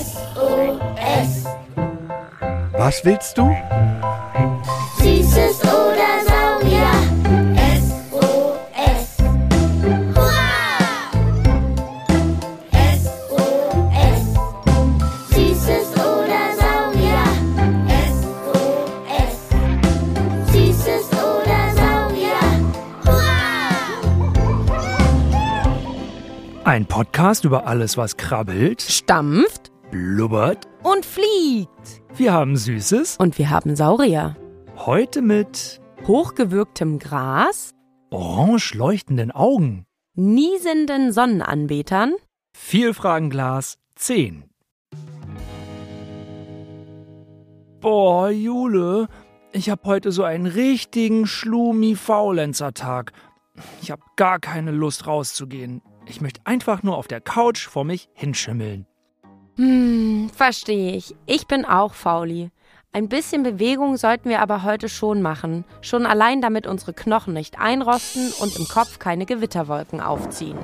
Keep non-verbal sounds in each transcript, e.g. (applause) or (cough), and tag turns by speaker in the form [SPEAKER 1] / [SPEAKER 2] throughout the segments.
[SPEAKER 1] SOS.
[SPEAKER 2] Was willst du?
[SPEAKER 3] Podcast über alles, was krabbelt,
[SPEAKER 4] Stampft
[SPEAKER 3] blubbert.
[SPEAKER 4] und fliegt.
[SPEAKER 3] Wir haben Süßes.
[SPEAKER 4] Und wir haben Saurier.
[SPEAKER 3] Heute mit
[SPEAKER 4] Hochgewürgtem Gras,
[SPEAKER 3] orange leuchtenden Augen.
[SPEAKER 4] niesenden Sonnenanbetern,
[SPEAKER 3] Vielfragenglas 10. Boah, Jule, ich hab heute so einen richtigen Schlumi-Faulenzer-Tag. Ich hab gar keine Lust rauszugehen. Ich möchte einfach nur auf der Couch vor mich hinschimmeln.
[SPEAKER 4] Hm, verstehe ich. Ich bin auch Fauli. Ein bisschen Bewegung sollten wir aber heute schon machen. Schon allein, damit unsere Knochen nicht einrosten und im Kopf keine Gewitterwolken aufziehen.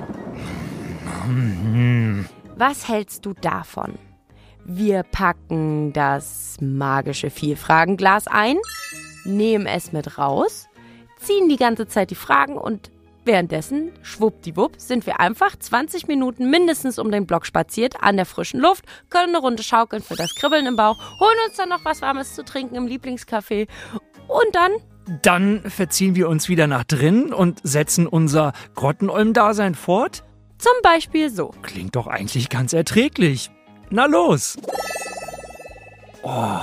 [SPEAKER 4] Was hältst du davon? Wir packen das magische Vielfragenglas ein, nehmen es mit raus, ziehen die ganze Zeit die Fragen und währenddessen, schwuppdiwupp, sind wir einfach 20 Minuten mindestens um den Block spaziert, an der frischen Luft, können eine Runde schaukeln für das Kribbeln im Bauch, holen uns dann noch was Warmes zu trinken im Lieblingscafé und dann
[SPEAKER 3] Dann verziehen wir uns wieder nach drinnen und setzen unser Grottenolm-Dasein fort?
[SPEAKER 4] zum Beispiel so.
[SPEAKER 3] Klingt doch eigentlich ganz erträglich. Na los! Oh,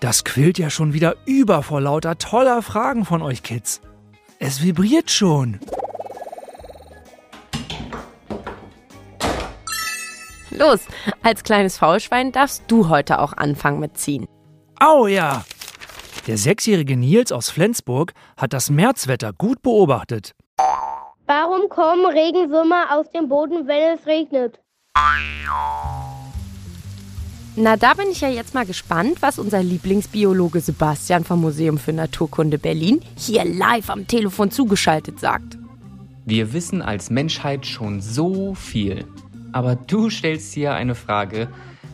[SPEAKER 3] das quillt ja schon wieder über vor lauter toller Fragen von euch Kids. Es vibriert schon.
[SPEAKER 4] Los, als kleines Faulschwein darfst du heute auch anfangen mit ziehen.
[SPEAKER 3] Au ja! Der sechsjährige Nils aus Flensburg hat das Märzwetter gut beobachtet.
[SPEAKER 5] Warum kommen Regenwürmer aus dem Boden, wenn es regnet?
[SPEAKER 4] Na, da bin ich ja jetzt mal gespannt, was unser Lieblingsbiologe Sebastian vom Museum für Naturkunde Berlin hier live am Telefon zugeschaltet sagt.
[SPEAKER 6] Wir wissen als Menschheit schon so viel. Aber du stellst hier eine Frage,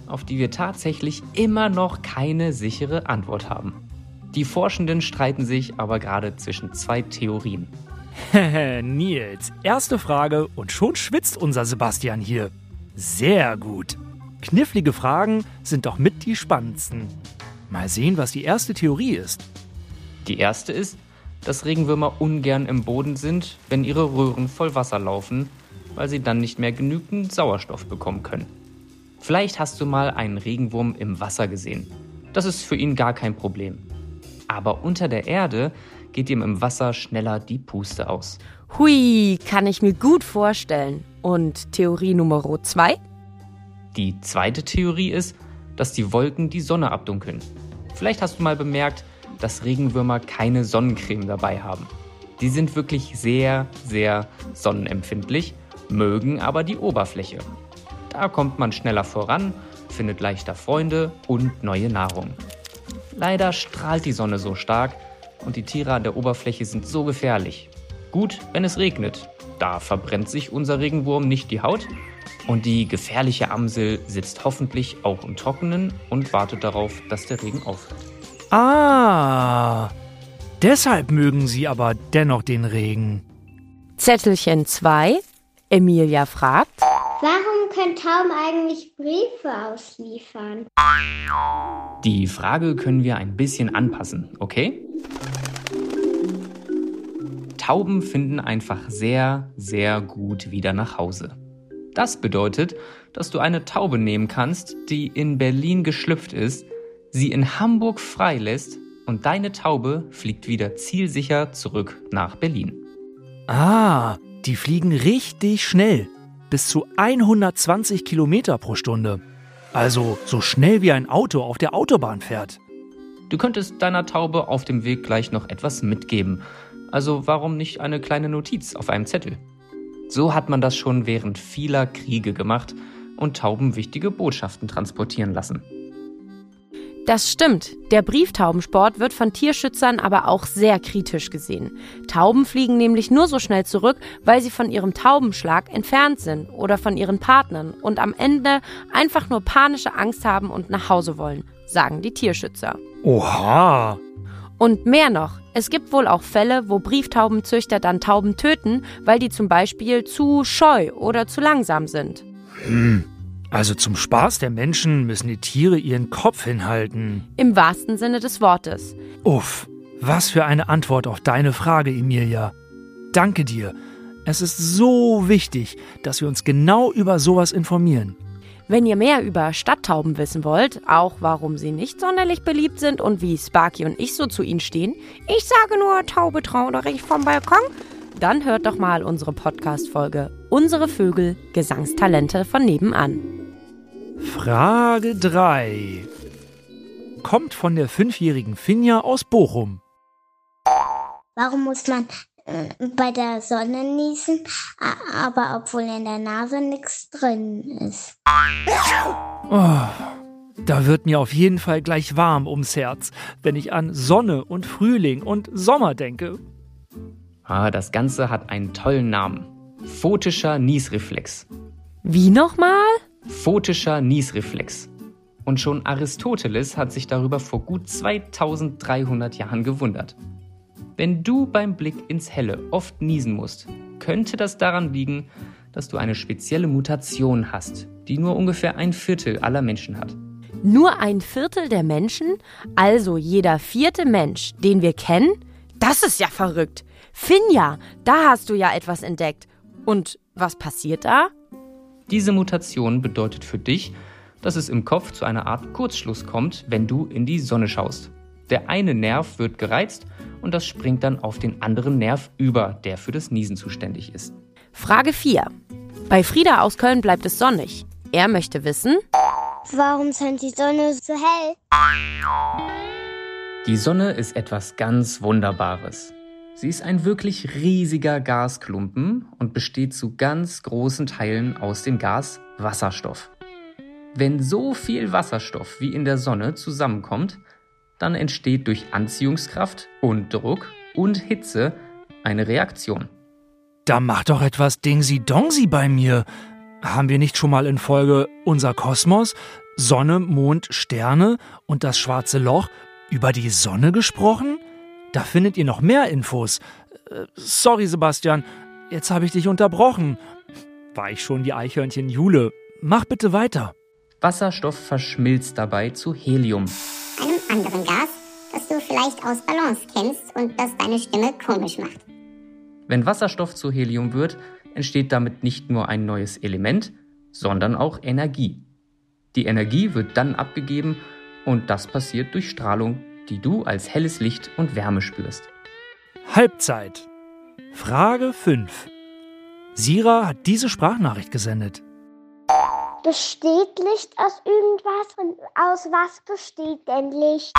[SPEAKER 6] auf die wir tatsächlich immer noch keine sichere Antwort haben. Die Forschenden streiten sich aber gerade zwischen zwei Theorien. (laughs)
[SPEAKER 3] Nils, erste Frage und schon schwitzt unser Sebastian hier. Sehr gut. Knifflige Fragen sind doch mit die spannendsten. Mal sehen, was die erste Theorie ist.
[SPEAKER 6] Die erste ist, dass Regenwürmer ungern im Boden sind, wenn ihre Röhren voll Wasser laufen, weil sie dann nicht mehr genügend Sauerstoff bekommen können. Vielleicht hast du mal einen Regenwurm im Wasser gesehen. Das ist für ihn gar kein Problem. Aber unter der Erde geht ihm im Wasser schneller die Puste aus.
[SPEAKER 4] Hui, kann ich mir gut vorstellen. Und Theorie Nummer zwei?
[SPEAKER 6] Die zweite Theorie ist, dass die Wolken die Sonne abdunkeln. Vielleicht hast du mal bemerkt, dass Regenwürmer keine Sonnencreme dabei haben. Die sind wirklich sehr, sehr sonnenempfindlich, mögen aber die Oberfläche. Da kommt man schneller voran, findet leichter Freunde und neue Nahrung. Leider strahlt die Sonne so stark und die Tiere an der Oberfläche sind so gefährlich. Gut, wenn es regnet. Da verbrennt sich unser Regenwurm nicht die Haut und die gefährliche Amsel sitzt hoffentlich auch im Trockenen und wartet darauf, dass der Regen aufhört.
[SPEAKER 3] Ah, deshalb mögen sie aber dennoch den Regen.
[SPEAKER 4] Zettelchen 2. Emilia fragt.
[SPEAKER 5] Warum können Tauben eigentlich Briefe ausliefern?
[SPEAKER 6] Die Frage können wir ein bisschen anpassen, okay? Tauben finden einfach sehr, sehr gut wieder nach Hause. Das bedeutet, dass du eine Taube nehmen kannst, die in Berlin geschlüpft ist, sie in Hamburg freilässt und deine Taube fliegt wieder zielsicher zurück nach Berlin.
[SPEAKER 3] Ah, die fliegen richtig schnell. Bis zu 120 Kilometer pro Stunde. Also so schnell wie ein Auto auf der Autobahn fährt.
[SPEAKER 6] Du könntest deiner Taube auf dem Weg gleich noch etwas mitgeben. Also warum nicht eine kleine Notiz auf einem Zettel? So hat man das schon während vieler Kriege gemacht und Tauben wichtige Botschaften transportieren lassen.
[SPEAKER 4] Das stimmt. Der Brieftaubensport wird von Tierschützern aber auch sehr kritisch gesehen. Tauben fliegen nämlich nur so schnell zurück, weil sie von ihrem Taubenschlag entfernt sind oder von ihren Partnern und am Ende einfach nur panische Angst haben und nach Hause wollen, sagen die Tierschützer.
[SPEAKER 3] Oha.
[SPEAKER 4] Und mehr noch, es gibt wohl auch Fälle, wo Brieftaubenzüchter dann Tauben töten, weil die zum Beispiel zu scheu oder zu langsam sind.
[SPEAKER 3] Also zum Spaß der Menschen müssen die Tiere ihren Kopf hinhalten.
[SPEAKER 4] Im wahrsten Sinne des Wortes.
[SPEAKER 3] Uff, was für eine Antwort auf deine Frage, Emilia. Danke dir. Es ist so wichtig, dass wir uns genau über sowas informieren.
[SPEAKER 4] Wenn ihr mehr über Stadttauben wissen wollt, auch warum sie nicht sonderlich beliebt sind und wie Sparky und ich so zu ihnen stehen, ich sage nur Taube traurig vom Balkon, dann hört doch mal unsere Podcast-Folge Unsere Vögel, Gesangstalente von nebenan.
[SPEAKER 3] Frage 3. Kommt von der fünfjährigen Finja aus Bochum.
[SPEAKER 5] Warum muss man äh, bei der Sonne niesen, aber obwohl in der Nase nichts drin ist?
[SPEAKER 3] Oh, da wird mir auf jeden Fall gleich warm ums Herz, wenn ich an Sonne und Frühling und Sommer denke.
[SPEAKER 6] Ah, das Ganze hat einen tollen Namen. Photischer Niesreflex.
[SPEAKER 4] Wie nochmal?
[SPEAKER 6] Photischer Niesreflex. Und schon Aristoteles hat sich darüber vor gut 2300 Jahren gewundert. Wenn du beim Blick ins Helle oft niesen musst, könnte das daran liegen, dass du eine spezielle Mutation hast, die nur ungefähr ein Viertel aller Menschen hat.
[SPEAKER 4] Nur ein Viertel der Menschen, also jeder vierte Mensch, den wir kennen? Das ist ja verrückt. Finja, da hast du ja etwas entdeckt. Und was passiert da?
[SPEAKER 6] Diese Mutation bedeutet für dich, dass es im Kopf zu einer Art Kurzschluss kommt, wenn du in die Sonne schaust. Der eine Nerv wird gereizt und das springt dann auf den anderen Nerv über, der für das Niesen zuständig ist.
[SPEAKER 4] Frage 4. Bei Frieda aus Köln bleibt es sonnig. Er möchte wissen,
[SPEAKER 5] Warum scheint die Sonne so hell?
[SPEAKER 6] Die Sonne ist etwas ganz Wunderbares. Sie ist ein wirklich riesiger Gasklumpen und besteht zu ganz großen Teilen aus dem Gas Wasserstoff. Wenn so viel Wasserstoff wie in der Sonne zusammenkommt, dann entsteht durch Anziehungskraft und Druck und Hitze eine Reaktion.
[SPEAKER 3] Da macht doch etwas Dingsi-Dongsi bei mir. Haben wir nicht schon mal in Folge Unser Kosmos, Sonne, Mond, Sterne und das schwarze Loch über die Sonne gesprochen? Da findet ihr noch mehr Infos. Äh, sorry, Sebastian, jetzt habe ich dich unterbrochen. War ich schon die Eichhörnchen Jule? Mach bitte weiter.
[SPEAKER 6] Wasserstoff verschmilzt dabei zu Helium.
[SPEAKER 7] einem anderen Gas, das du vielleicht aus Balance kennst und das deine Stimme komisch macht.
[SPEAKER 6] Wenn Wasserstoff zu Helium wird, entsteht damit nicht nur ein neues Element, sondern auch Energie. Die Energie wird dann abgegeben und das passiert durch Strahlung, die du als helles Licht und Wärme spürst.
[SPEAKER 3] Halbzeit. Frage 5. Sira hat diese Sprachnachricht gesendet.
[SPEAKER 5] Besteht Licht aus irgendwas und aus was besteht denn Licht?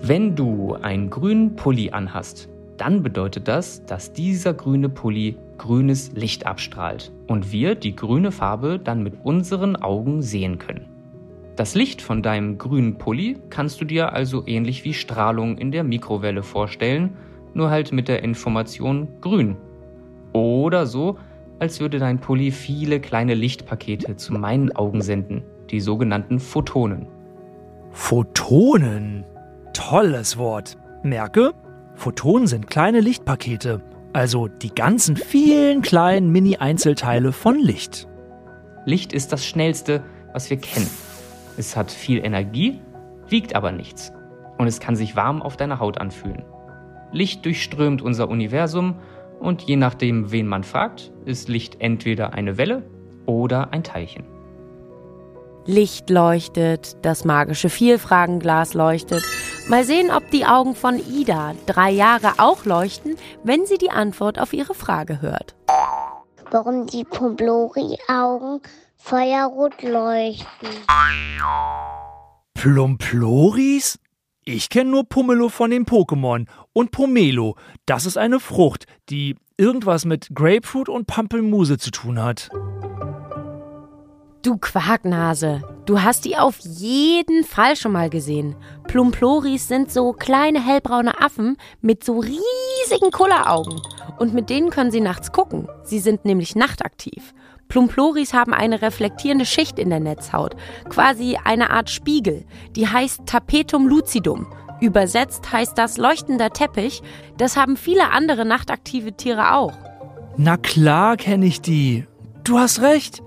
[SPEAKER 6] Wenn du einen grünen Pulli anhast, dann bedeutet das, dass dieser grüne Pulli grünes Licht abstrahlt und wir die grüne Farbe dann mit unseren Augen sehen können. Das Licht von deinem grünen Pulli kannst du dir also ähnlich wie Strahlung in der Mikrowelle vorstellen, nur halt mit der Information grün. Oder so, als würde dein Pulli viele kleine Lichtpakete zu meinen Augen senden, die sogenannten Photonen.
[SPEAKER 3] Photonen. Tolles Wort. Merke, Photonen sind kleine Lichtpakete, also die ganzen vielen kleinen Mini-Einzelteile von Licht.
[SPEAKER 6] Licht ist das Schnellste, was wir kennen. Es hat viel Energie, wiegt aber nichts. Und es kann sich warm auf deiner Haut anfühlen. Licht durchströmt unser Universum und je nachdem, wen man fragt, ist Licht entweder eine Welle oder ein Teilchen.
[SPEAKER 4] Licht leuchtet, das magische Vielfragenglas leuchtet. Mal sehen, ob die Augen von Ida, drei Jahre, auch leuchten, wenn sie die Antwort auf ihre Frage hört.
[SPEAKER 5] Warum die Pomblori-Augen feuerrot leuchten?
[SPEAKER 3] Plumploris? Ich kenne nur Pumelo von den Pokémon und Pomelo. Das ist eine Frucht, die irgendwas mit Grapefruit und Pampelmuse zu tun hat.
[SPEAKER 4] Du Quarknase, Du hast die auf jeden Fall schon mal gesehen. Plumploris sind so kleine hellbraune Affen mit so riesigen Kulleraugen. Und mit denen können sie nachts gucken. Sie sind nämlich nachtaktiv. Plumploris haben eine reflektierende Schicht in der Netzhaut, quasi eine Art Spiegel. Die heißt Tapetum lucidum. Übersetzt heißt das leuchtender Teppich. Das haben viele andere nachtaktive Tiere auch.
[SPEAKER 3] Na klar kenne ich die. Du hast recht.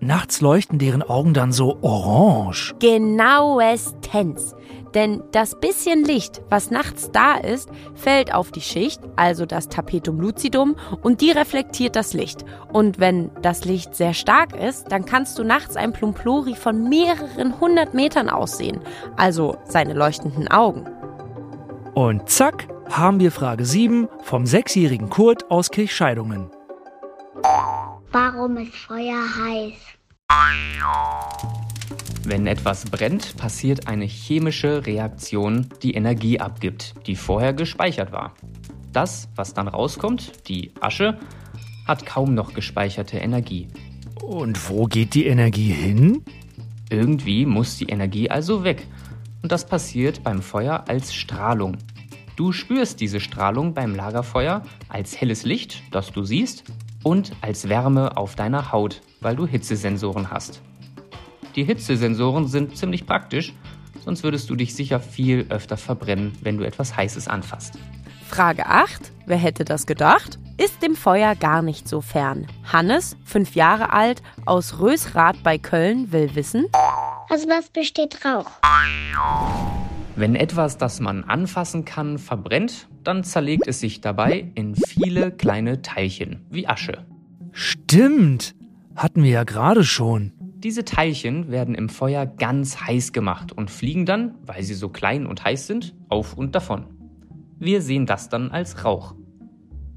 [SPEAKER 3] Nachts leuchten deren Augen dann so orange.
[SPEAKER 4] Genauestens. Denn das bisschen Licht, was nachts da ist, fällt auf die Schicht, also das Tapetum lucidum, und die reflektiert das Licht. Und wenn das Licht sehr stark ist, dann kannst du nachts ein Plumplori von mehreren hundert Metern aussehen, also seine leuchtenden Augen.
[SPEAKER 3] Und zack, haben wir Frage 7 vom sechsjährigen Kurt aus Kirchscheidungen.
[SPEAKER 5] Warum ist Feuer heiß?
[SPEAKER 6] Wenn etwas brennt, passiert eine chemische Reaktion, die Energie abgibt, die vorher gespeichert war. Das, was dann rauskommt, die Asche, hat kaum noch gespeicherte Energie.
[SPEAKER 3] Und wo geht die Energie hin?
[SPEAKER 6] Irgendwie muss die Energie also weg. Und das passiert beim Feuer als Strahlung. Du spürst diese Strahlung beim Lagerfeuer als helles Licht, das du siehst, und als Wärme auf deiner Haut, weil du Hitzesensoren hast. Die Hitzesensoren sind ziemlich praktisch, sonst würdest du dich sicher viel öfter verbrennen, wenn du etwas Heißes anfasst.
[SPEAKER 4] Frage 8. Wer hätte das gedacht? Ist dem Feuer gar nicht so fern. Hannes, fünf Jahre alt, aus Rösrath bei Köln, will wissen,
[SPEAKER 5] Aus was besteht Rauch?
[SPEAKER 6] Wenn etwas, das man anfassen kann, verbrennt, dann zerlegt es sich dabei in viele kleine Teilchen, wie Asche.
[SPEAKER 3] Stimmt. Hatten wir ja gerade schon.
[SPEAKER 6] Diese Teilchen werden im Feuer ganz heiß gemacht und fliegen dann, weil sie so klein und heiß sind, auf und davon. Wir sehen das dann als Rauch.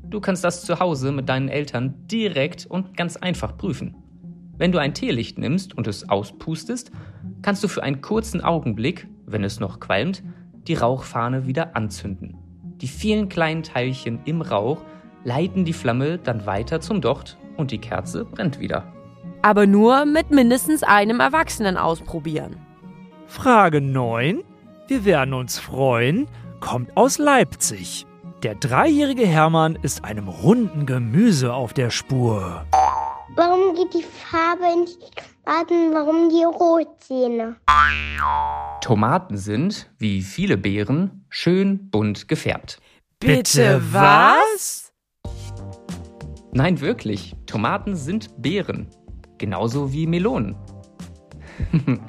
[SPEAKER 6] Du kannst das zu Hause mit deinen Eltern direkt und ganz einfach prüfen. Wenn du ein Teelicht nimmst und es auspustest, kannst du für einen kurzen Augenblick, wenn es noch qualmt, die Rauchfahne wieder anzünden. Die vielen kleinen Teilchen im Rauch leiten die Flamme dann weiter zum Docht und die Kerze brennt wieder.
[SPEAKER 4] Aber nur mit mindestens einem Erwachsenen ausprobieren.
[SPEAKER 3] Frage 9. Wir werden uns freuen. Kommt aus Leipzig. Der dreijährige Hermann ist einem runden Gemüse auf der Spur.
[SPEAKER 5] Warum geht die Farbe nicht warten? Warum die Rotzähne?
[SPEAKER 6] Tomaten sind, wie viele Beeren, schön bunt gefärbt.
[SPEAKER 3] Bitte was?
[SPEAKER 6] Nein, wirklich, Tomaten sind Beeren. Genauso wie Melonen. (laughs)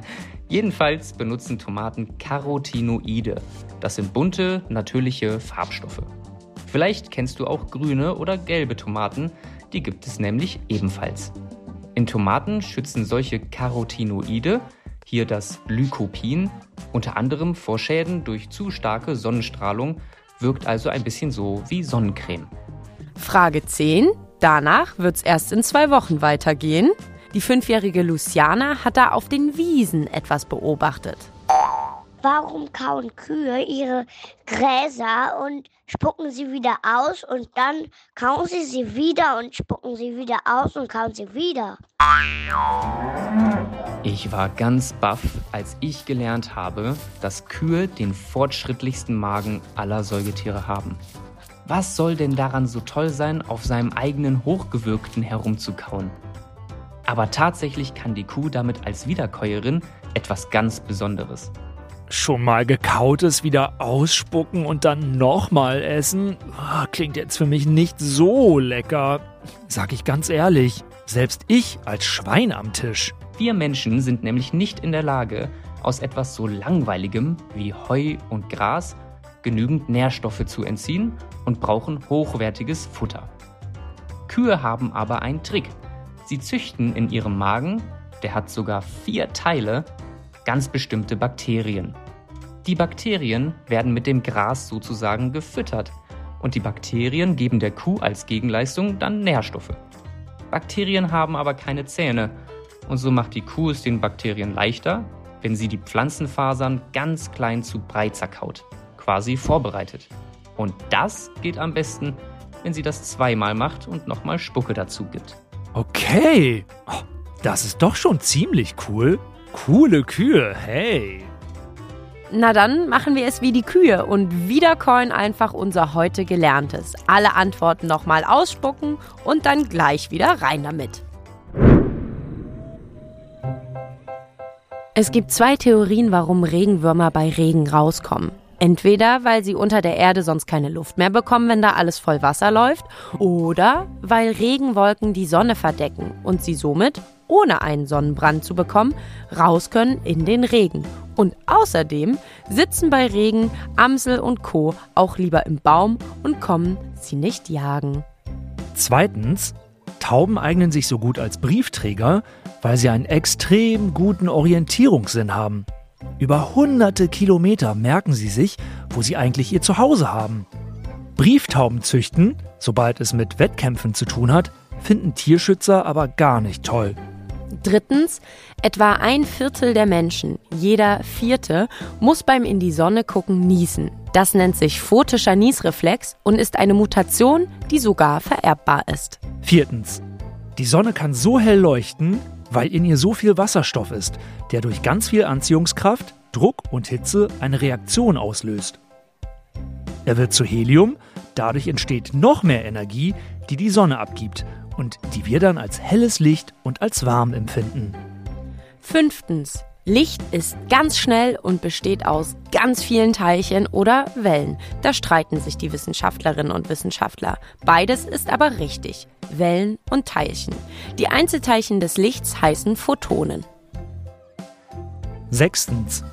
[SPEAKER 6] Jedenfalls benutzen Tomaten Carotinoide. Das sind bunte, natürliche Farbstoffe. Vielleicht kennst du auch grüne oder gelbe Tomaten, die gibt es nämlich ebenfalls. In Tomaten schützen solche Carotinoide, hier das Lycopin, unter anderem vor Schäden durch zu starke Sonnenstrahlung, wirkt also ein bisschen so wie Sonnencreme.
[SPEAKER 4] Frage 10. Danach wird's erst in zwei Wochen weitergehen. Die fünfjährige Luciana hat da auf den Wiesen etwas beobachtet.
[SPEAKER 5] Warum kauen Kühe ihre Gräser und spucken sie wieder aus und dann kauen sie sie wieder und spucken sie wieder aus und kauen sie wieder?
[SPEAKER 6] Ich war ganz baff, als ich gelernt habe, dass Kühe den fortschrittlichsten Magen aller Säugetiere haben. Was soll denn daran so toll sein, auf seinem eigenen Hochgewürgten herumzukauen? Aber tatsächlich kann die Kuh damit als Wiederkäuerin etwas ganz Besonderes.
[SPEAKER 3] Schon mal gekautes wieder ausspucken und dann nochmal essen? Ah, Klingt jetzt für mich nicht so lecker. Sag ich ganz ehrlich. Selbst ich als Schwein am Tisch.
[SPEAKER 6] Wir Menschen sind nämlich nicht in der Lage, aus etwas so Langweiligem wie Heu und Gras genügend Nährstoffe zu entziehen und brauchen hochwertiges Futter. Kühe haben aber einen Trick. Sie züchten in ihrem Magen, der hat sogar vier Teile, ganz bestimmte Bakterien. Die Bakterien werden mit dem Gras sozusagen gefüttert und die Bakterien geben der Kuh als Gegenleistung dann Nährstoffe. Bakterien haben aber keine Zähne und so macht die Kuh es den Bakterien leichter, wenn sie die Pflanzenfasern ganz klein zu breit zerkaut, quasi vorbereitet. Und das geht am besten, wenn sie das zweimal macht und nochmal Spucke dazu gibt.
[SPEAKER 3] Okay. Oh, das ist doch schon ziemlich cool. Coole Kühe, hey.
[SPEAKER 4] Na dann machen wir es wie die Kühe und wiedercoin einfach unser heute Gelerntes. Alle Antworten nochmal ausspucken und dann gleich wieder rein damit. Es gibt zwei Theorien, warum Regenwürmer bei Regen rauskommen. Entweder weil sie unter der Erde sonst keine Luft mehr bekommen, wenn da alles voll Wasser läuft, oder weil Regenwolken die Sonne verdecken und sie somit, ohne einen Sonnenbrand zu bekommen, raus können in den Regen. Und außerdem sitzen bei Regen Amsel und Co. auch lieber im Baum und kommen sie nicht jagen.
[SPEAKER 3] Zweitens, Tauben eignen sich so gut als Briefträger, weil sie einen extrem guten Orientierungssinn haben. Über hunderte Kilometer merken sie sich, wo sie eigentlich ihr Zuhause haben. Brieftauben züchten, sobald es mit Wettkämpfen zu tun hat, finden Tierschützer aber gar nicht toll.
[SPEAKER 4] Drittens, etwa ein Viertel der Menschen, jeder vierte, muss beim in die Sonne gucken niesen. Das nennt sich photischer Niesreflex und ist eine Mutation, die sogar vererbbar ist.
[SPEAKER 3] Viertens, die Sonne kann so hell leuchten, weil in ihr so viel Wasserstoff ist, der durch ganz viel Anziehungskraft, Druck und Hitze eine Reaktion auslöst. Er wird zu Helium, dadurch entsteht noch mehr Energie, die die Sonne abgibt und die wir dann als helles Licht und als warm empfinden.
[SPEAKER 4] Fünftens, Licht ist ganz schnell und besteht aus ganz vielen Teilchen oder Wellen. Da streiten sich die Wissenschaftlerinnen und Wissenschaftler. Beides ist aber richtig. Wellen und Teilchen. Die Einzelteilchen des Lichts heißen Photonen.
[SPEAKER 3] Sechstens.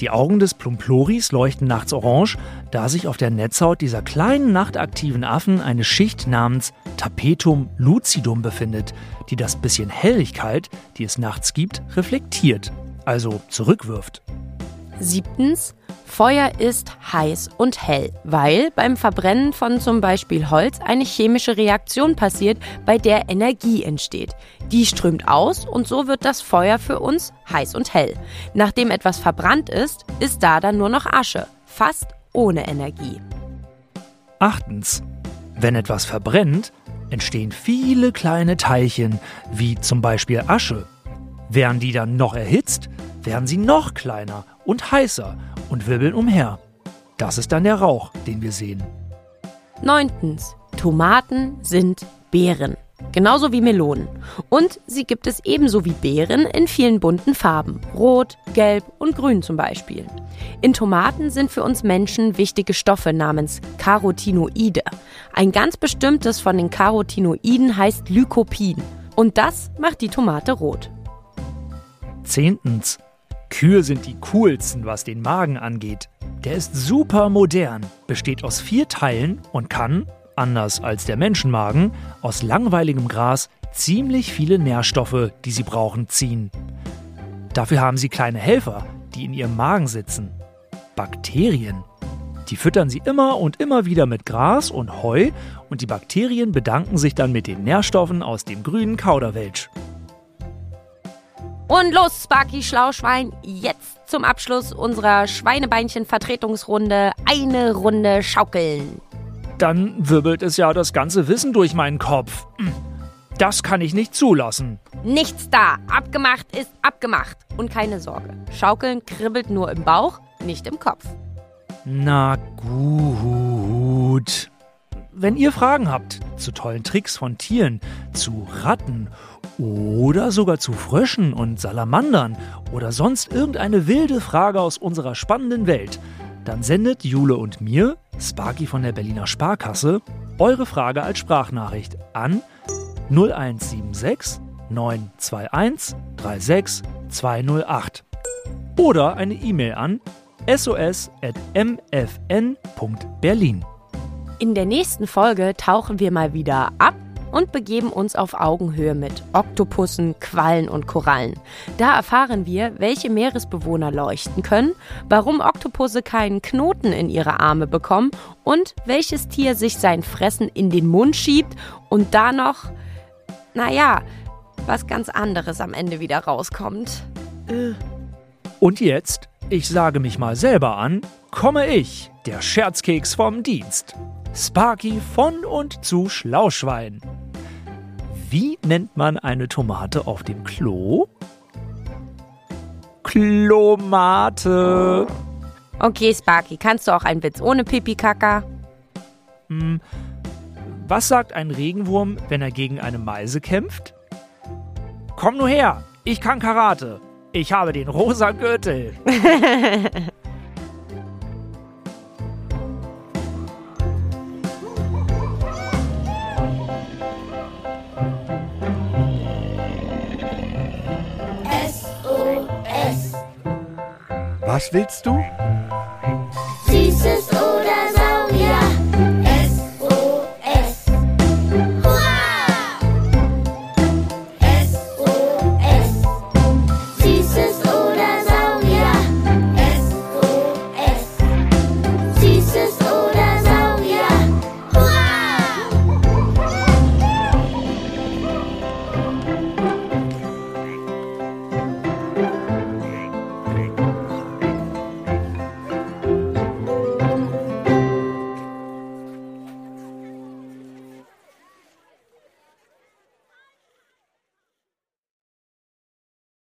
[SPEAKER 3] Die Augen des Plumploris leuchten nachts orange, da sich auf der Netzhaut dieser kleinen nachtaktiven Affen eine Schicht namens Tapetum lucidum befindet, die das bisschen Helligkeit, die es nachts gibt, reflektiert, also zurückwirft.
[SPEAKER 4] Siebtens, Feuer ist heiß und hell, weil beim Verbrennen von zum Beispiel Holz eine chemische Reaktion passiert, bei der Energie entsteht. Die strömt aus und so wird das Feuer für uns heiß und hell. Nachdem etwas verbrannt ist, ist da dann nur noch Asche, fast ohne Energie.
[SPEAKER 3] Achtens. Wenn etwas verbrennt, entstehen viele kleine Teilchen, wie zum Beispiel Asche. Werden die dann noch erhitzt, werden sie noch kleiner und heißer und wirbeln umher. Das ist dann der Rauch, den wir sehen.
[SPEAKER 4] Neuntens, Tomaten sind Beeren. Genauso wie Melonen. Und sie gibt es ebenso wie Beeren in vielen bunten Farben. Rot, Gelb und Grün zum Beispiel. In Tomaten sind für uns Menschen wichtige Stoffe namens Carotinoide. Ein ganz bestimmtes von den Carotinoiden heißt Lycopin. Und das macht die Tomate rot.
[SPEAKER 3] Zehntens. Kühe sind die coolsten, was den Magen angeht. Der ist super modern, besteht aus vier Teilen und kann, anders als der Menschenmagen, aus langweiligem Gras ziemlich viele Nährstoffe, die sie brauchen, ziehen. Dafür haben sie kleine Helfer, die in ihrem Magen sitzen. Bakterien. Die füttern sie immer und immer wieder mit Gras und Heu und die Bakterien bedanken sich dann mit den Nährstoffen aus dem grünen Kauderwelsch.
[SPEAKER 4] Und los, Sparky Schlauschwein, jetzt zum Abschluss unserer Schweinebeinchen-Vertretungsrunde eine Runde schaukeln.
[SPEAKER 3] Dann wirbelt es ja das ganze Wissen durch meinen Kopf. Das kann ich nicht zulassen.
[SPEAKER 4] Nichts da, abgemacht ist abgemacht. Und keine Sorge, Schaukeln kribbelt nur im Bauch, nicht im Kopf.
[SPEAKER 3] Na gut. Wenn ihr Fragen habt zu tollen Tricks von Tieren, zu Ratten oder sogar zu Fröschen und Salamandern oder sonst irgendeine wilde Frage aus unserer spannenden Welt, dann sendet Jule und mir, Sparky von der Berliner Sparkasse, eure Frage als Sprachnachricht an 0176 921 36 208 oder eine E-Mail an sos.mfn.berlin.
[SPEAKER 4] In der nächsten Folge tauchen wir mal wieder ab und begeben uns auf Augenhöhe mit Oktopussen, Quallen und Korallen. Da erfahren wir, welche Meeresbewohner leuchten können, warum Oktopusse keinen Knoten in ihre Arme bekommen und welches Tier sich sein Fressen in den Mund schiebt und da noch, naja, was ganz anderes am Ende wieder rauskommt.
[SPEAKER 3] Und jetzt, ich sage mich mal selber an, komme ich, der Scherzkeks vom Dienst. Sparky von und zu Schlauschwein. Wie nennt man eine Tomate auf dem Klo? Diplomate.
[SPEAKER 4] Okay, Sparky, kannst du auch einen Witz ohne Pipi-Kaka?
[SPEAKER 3] Was sagt ein Regenwurm, wenn er gegen eine Meise kämpft? Komm nur her, ich kann Karate. Ich habe den rosa Gürtel. (laughs)
[SPEAKER 2] Was willst du?